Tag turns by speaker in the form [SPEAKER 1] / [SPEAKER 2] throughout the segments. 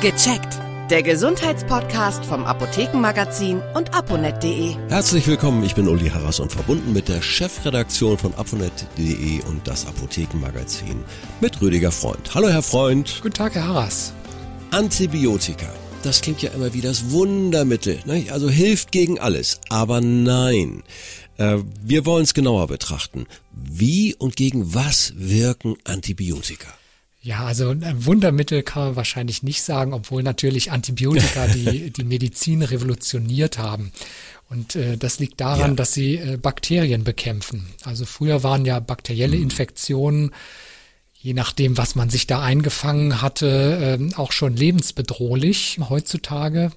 [SPEAKER 1] Gecheckt. Der Gesundheitspodcast vom Apothekenmagazin und aponet.de.
[SPEAKER 2] Herzlich willkommen, ich bin Uli Harras und verbunden mit der Chefredaktion von aponet.de und das Apothekenmagazin mit Rüdiger Freund. Hallo Herr Freund.
[SPEAKER 3] Guten Tag, Herr Harras.
[SPEAKER 2] Antibiotika. Das klingt ja immer wie das Wundermittel, ne? also hilft gegen alles. Aber nein, äh, wir wollen es genauer betrachten. Wie und gegen was wirken Antibiotika?
[SPEAKER 3] Ja, also ein Wundermittel kann man wahrscheinlich nicht sagen, obwohl natürlich Antibiotika die, die Medizin revolutioniert haben. Und äh, das liegt daran, ja. dass sie äh, Bakterien bekämpfen. Also früher waren ja bakterielle mhm. Infektionen, je nachdem, was man sich da eingefangen hatte, äh, auch schon lebensbedrohlich. Heutzutage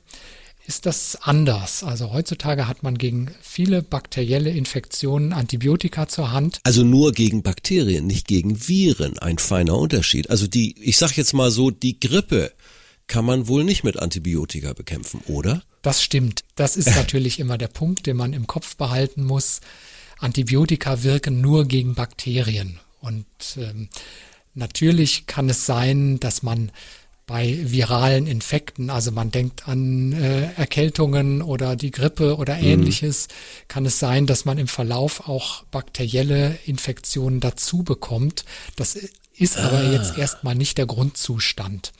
[SPEAKER 3] ist das anders. Also heutzutage hat man gegen viele bakterielle Infektionen Antibiotika zur Hand.
[SPEAKER 2] Also nur gegen Bakterien, nicht gegen Viren. Ein feiner Unterschied. Also die, ich sag jetzt mal so, die Grippe kann man wohl nicht mit Antibiotika bekämpfen, oder?
[SPEAKER 3] Das stimmt. Das ist natürlich immer der Punkt, den man im Kopf behalten muss. Antibiotika wirken nur gegen Bakterien. Und ähm, natürlich kann es sein, dass man bei viralen Infekten, also man denkt an äh, Erkältungen oder die Grippe oder mhm. ähnliches, mhm. kann es sein, dass man im Verlauf auch bakterielle Infektionen dazu bekommt. Das ist aber ah. jetzt erstmal nicht der Grundzustand.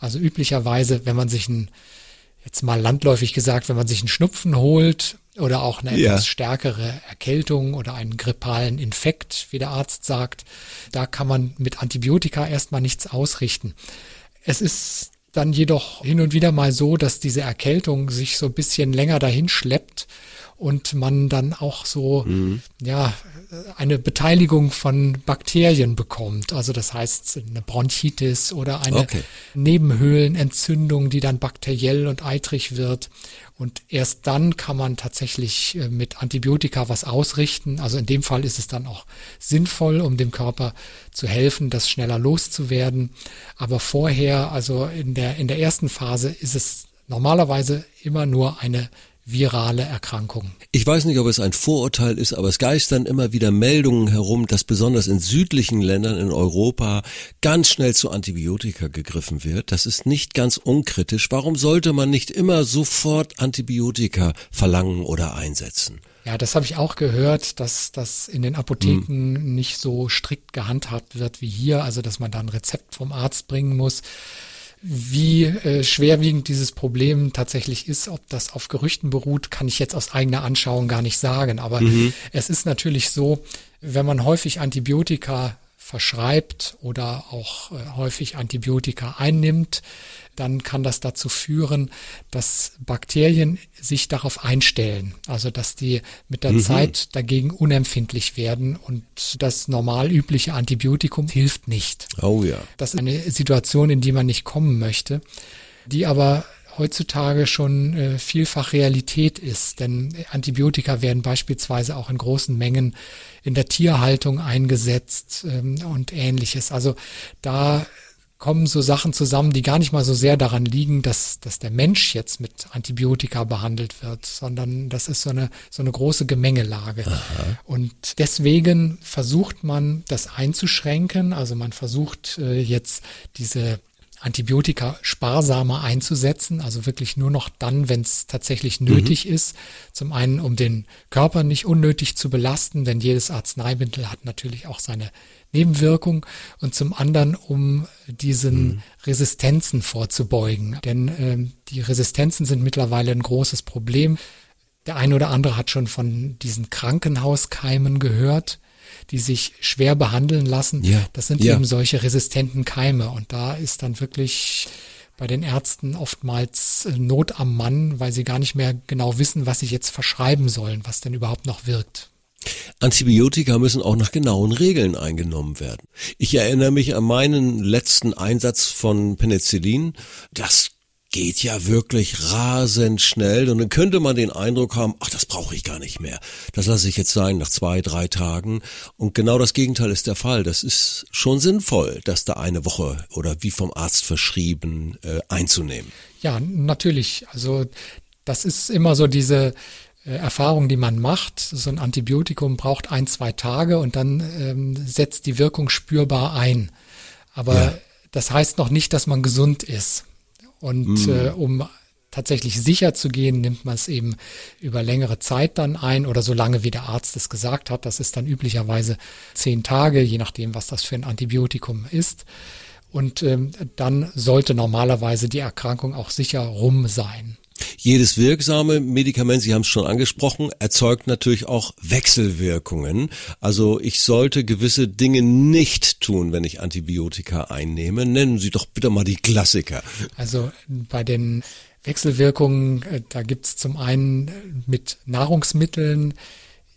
[SPEAKER 3] Also üblicherweise, wenn man sich ein, jetzt mal landläufig gesagt, wenn man sich einen Schnupfen holt oder auch eine ja. etwas stärkere Erkältung oder einen grippalen Infekt, wie der Arzt sagt, da kann man mit Antibiotika erstmal nichts ausrichten. Es ist dann jedoch hin und wieder mal so, dass diese Erkältung sich so ein bisschen länger dahin schleppt und man dann auch so, mhm. ja, eine Beteiligung von Bakterien bekommt. Also das heißt eine Bronchitis oder eine okay. Nebenhöhlenentzündung, die dann bakteriell und eitrig wird. Und erst dann kann man tatsächlich äh, mit Antibiotika was ausrichten. Also in dem Fall ist es dann auch sinnvoll, um dem Körper zu helfen, das schneller loszuwerden. Aber vorher, also in der, in der ersten Phase ist es normalerweise immer nur eine virale Erkrankung.
[SPEAKER 2] Ich weiß nicht, ob es ein Vorurteil ist, aber es geistern immer wieder Meldungen herum, dass besonders in südlichen Ländern in Europa ganz schnell zu Antibiotika gegriffen wird. Das ist nicht ganz unkritisch. Warum sollte man nicht immer sofort Antibiotika verlangen oder einsetzen?
[SPEAKER 3] Ja, das habe ich auch gehört, dass das in den Apotheken hm. nicht so strikt gehandhabt wird wie hier, also dass man da ein Rezept vom Arzt bringen muss. Wie äh, schwerwiegend dieses Problem tatsächlich ist, ob das auf Gerüchten beruht, kann ich jetzt aus eigener Anschauung gar nicht sagen. Aber mhm. es ist natürlich so, wenn man häufig Antibiotika verschreibt oder auch äh, häufig Antibiotika einnimmt, dann kann das dazu führen, dass Bakterien sich darauf einstellen. Also dass die mit der mhm. Zeit dagegen unempfindlich werden und das normal übliche Antibiotikum hilft nicht.
[SPEAKER 2] Oh ja.
[SPEAKER 3] Das ist eine Situation, in die man nicht kommen möchte, die aber heutzutage schon äh, vielfach Realität ist. Denn Antibiotika werden beispielsweise auch in großen Mengen in der Tierhaltung eingesetzt ähm, und ähnliches. Also da kommen so Sachen zusammen, die gar nicht mal so sehr daran liegen, dass, dass der Mensch jetzt mit Antibiotika behandelt wird, sondern das ist so eine, so eine große Gemengelage. Aha. Und deswegen versucht man, das einzuschränken. Also man versucht äh, jetzt diese Antibiotika sparsamer einzusetzen, also wirklich nur noch dann, wenn es tatsächlich nötig mhm. ist. Zum einen, um den Körper nicht unnötig zu belasten, denn jedes Arzneimittel hat natürlich auch seine Nebenwirkung und zum anderen, um diesen mhm. Resistenzen vorzubeugen. Denn äh, die Resistenzen sind mittlerweile ein großes Problem. Der eine oder andere hat schon von diesen Krankenhauskeimen gehört die sich schwer behandeln lassen. Ja. Das sind ja. eben solche resistenten Keime. Und da ist dann wirklich bei den Ärzten oftmals äh, Not am Mann, weil sie gar nicht mehr genau wissen, was sie jetzt verschreiben sollen, was denn überhaupt noch wirkt.
[SPEAKER 2] Antibiotika müssen auch nach genauen Regeln eingenommen werden. Ich erinnere mich an meinen letzten Einsatz von Penicillin. Das geht ja wirklich rasend schnell und dann könnte man den Eindruck haben, ach, das brauche ich gar nicht mehr. Das lasse ich jetzt sein nach zwei, drei Tagen. Und genau das Gegenteil ist der Fall. Das ist schon sinnvoll, das da eine Woche oder wie vom Arzt verschrieben äh, einzunehmen.
[SPEAKER 3] Ja, natürlich. Also das ist immer so diese äh, Erfahrung, die man macht. So ein Antibiotikum braucht ein, zwei Tage und dann ähm, setzt die Wirkung spürbar ein. Aber ja. das heißt noch nicht, dass man gesund ist. Und äh, um tatsächlich sicher zu gehen, nimmt man es eben über längere Zeit dann ein oder so lange, wie der Arzt es gesagt hat. Das ist dann üblicherweise zehn Tage, je nachdem, was das für ein Antibiotikum ist. Und ähm, dann sollte normalerweise die Erkrankung auch sicher rum sein.
[SPEAKER 2] Jedes wirksame Medikament, Sie haben es schon angesprochen, erzeugt natürlich auch Wechselwirkungen. Also ich sollte gewisse Dinge nicht tun, wenn ich Antibiotika einnehme. Nennen Sie doch bitte mal die Klassiker.
[SPEAKER 3] Also bei den Wechselwirkungen, äh, da gibt's zum einen mit Nahrungsmitteln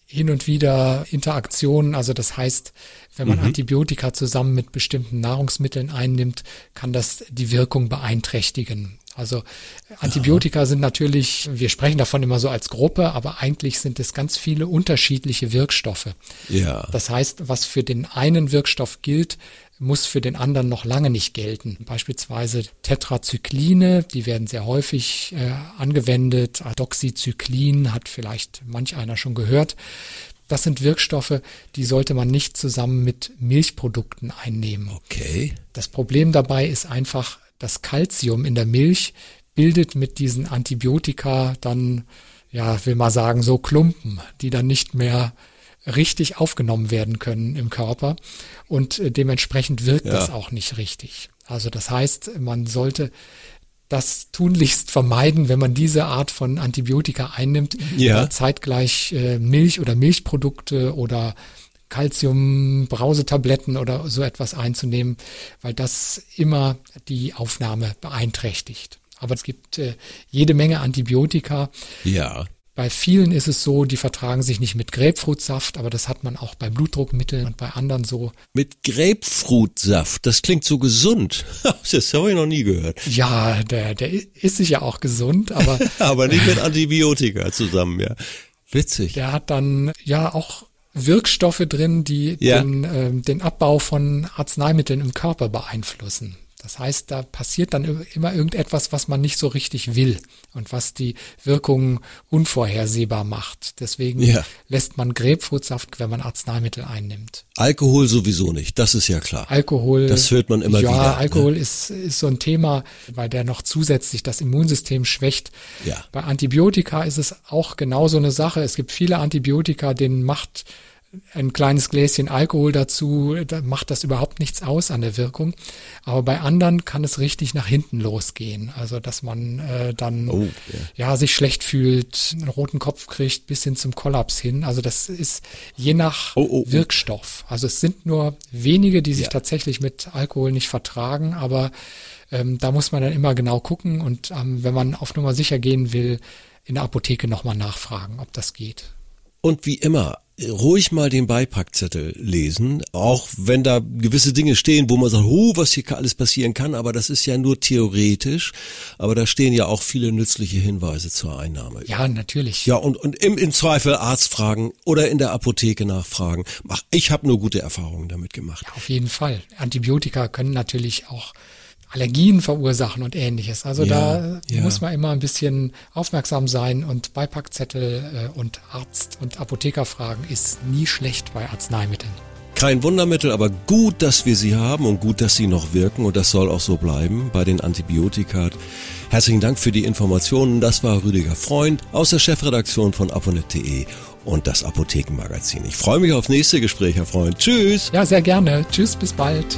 [SPEAKER 3] hin und wieder Interaktionen. Also das heißt, wenn man mhm. Antibiotika zusammen mit bestimmten Nahrungsmitteln einnimmt, kann das die Wirkung beeinträchtigen. Also Antibiotika ja. sind natürlich, wir sprechen davon immer so als Gruppe, aber eigentlich sind es ganz viele unterschiedliche Wirkstoffe. Ja. Das heißt, was für den einen Wirkstoff gilt, muss für den anderen noch lange nicht gelten. Beispielsweise Tetrazykline, die werden sehr häufig äh, angewendet. Doxycyclin hat vielleicht manch einer schon gehört. Das sind Wirkstoffe, die sollte man nicht zusammen mit Milchprodukten einnehmen.
[SPEAKER 2] Okay.
[SPEAKER 3] Das Problem dabei ist einfach, das Calcium in der Milch bildet mit diesen Antibiotika dann, ja, will mal sagen, so Klumpen, die dann nicht mehr richtig aufgenommen werden können im Körper und äh, dementsprechend wirkt ja. das auch nicht richtig. Also das heißt, man sollte das tunlichst vermeiden, wenn man diese Art von Antibiotika einnimmt, ja. zeitgleich äh, Milch oder Milchprodukte oder Calcium-Brausetabletten oder so etwas einzunehmen, weil das immer die Aufnahme beeinträchtigt. Aber es gibt äh, jede Menge Antibiotika,
[SPEAKER 2] ja.
[SPEAKER 3] Bei vielen ist es so, die vertragen sich nicht mit Grapefruitsaft, aber das hat man auch bei Blutdruckmitteln und bei anderen so.
[SPEAKER 2] Mit Grapefruitsaft, das klingt so gesund. Das habe ich noch nie gehört.
[SPEAKER 3] Ja, der, der ist sicher auch gesund, aber.
[SPEAKER 2] aber nicht mit Antibiotika zusammen, ja. Witzig.
[SPEAKER 3] Der hat dann ja auch Wirkstoffe drin, die ja. den, äh, den Abbau von Arzneimitteln im Körper beeinflussen. Das heißt, da passiert dann immer irgendetwas, was man nicht so richtig will und was die Wirkung unvorhersehbar macht. Deswegen ja. lässt man Grapefruitsaft, wenn man Arzneimittel einnimmt.
[SPEAKER 2] Alkohol sowieso nicht, das ist ja klar.
[SPEAKER 3] Alkohol.
[SPEAKER 2] Das hört man immer
[SPEAKER 3] ja,
[SPEAKER 2] wieder.
[SPEAKER 3] Ja, ne? Alkohol ne? ist, ist so ein Thema, weil der noch zusätzlich das Immunsystem schwächt. Ja. Bei Antibiotika ist es auch genau so eine Sache. Es gibt viele Antibiotika, denen macht ein kleines Gläschen Alkohol dazu, da macht das überhaupt nichts aus an der Wirkung. Aber bei anderen kann es richtig nach hinten losgehen. Also dass man äh, dann oh, yeah. ja sich schlecht fühlt, einen roten Kopf kriegt, bis hin zum Kollaps hin. Also das ist je nach oh, oh, oh. Wirkstoff. Also es sind nur wenige, die sich ja. tatsächlich mit Alkohol nicht vertragen, aber ähm, da muss man dann immer genau gucken und ähm, wenn man auf Nummer sicher gehen will, in der Apotheke nochmal nachfragen, ob das geht.
[SPEAKER 2] Und wie immer, ruhig mal den Beipackzettel lesen, auch wenn da gewisse Dinge stehen, wo man sagt, oh, was hier alles passieren kann, aber das ist ja nur theoretisch, aber da stehen ja auch viele nützliche Hinweise zur Einnahme.
[SPEAKER 3] Ja, natürlich.
[SPEAKER 2] Ja, und, und im, im Zweifel Arzt fragen oder in der Apotheke nachfragen. Ach, ich habe nur gute Erfahrungen damit gemacht.
[SPEAKER 3] Ja, auf jeden Fall. Antibiotika können natürlich auch Allergien verursachen und ähnliches. Also ja, da ja. muss man immer ein bisschen aufmerksam sein und Beipackzettel äh, und Arzt und Apotheker fragen ist nie schlecht bei Arzneimitteln.
[SPEAKER 2] Kein Wundermittel, aber gut, dass wir sie haben und gut, dass sie noch wirken und das soll auch so bleiben bei den Antibiotika. Herzlichen Dank für die Informationen. Das war Rüdiger Freund aus der Chefredaktion von aponet.de und das Apothekenmagazin. Ich freue mich auf nächste Gespräch, Herr Freund. Tschüss.
[SPEAKER 3] Ja, sehr gerne. Tschüss, bis bald.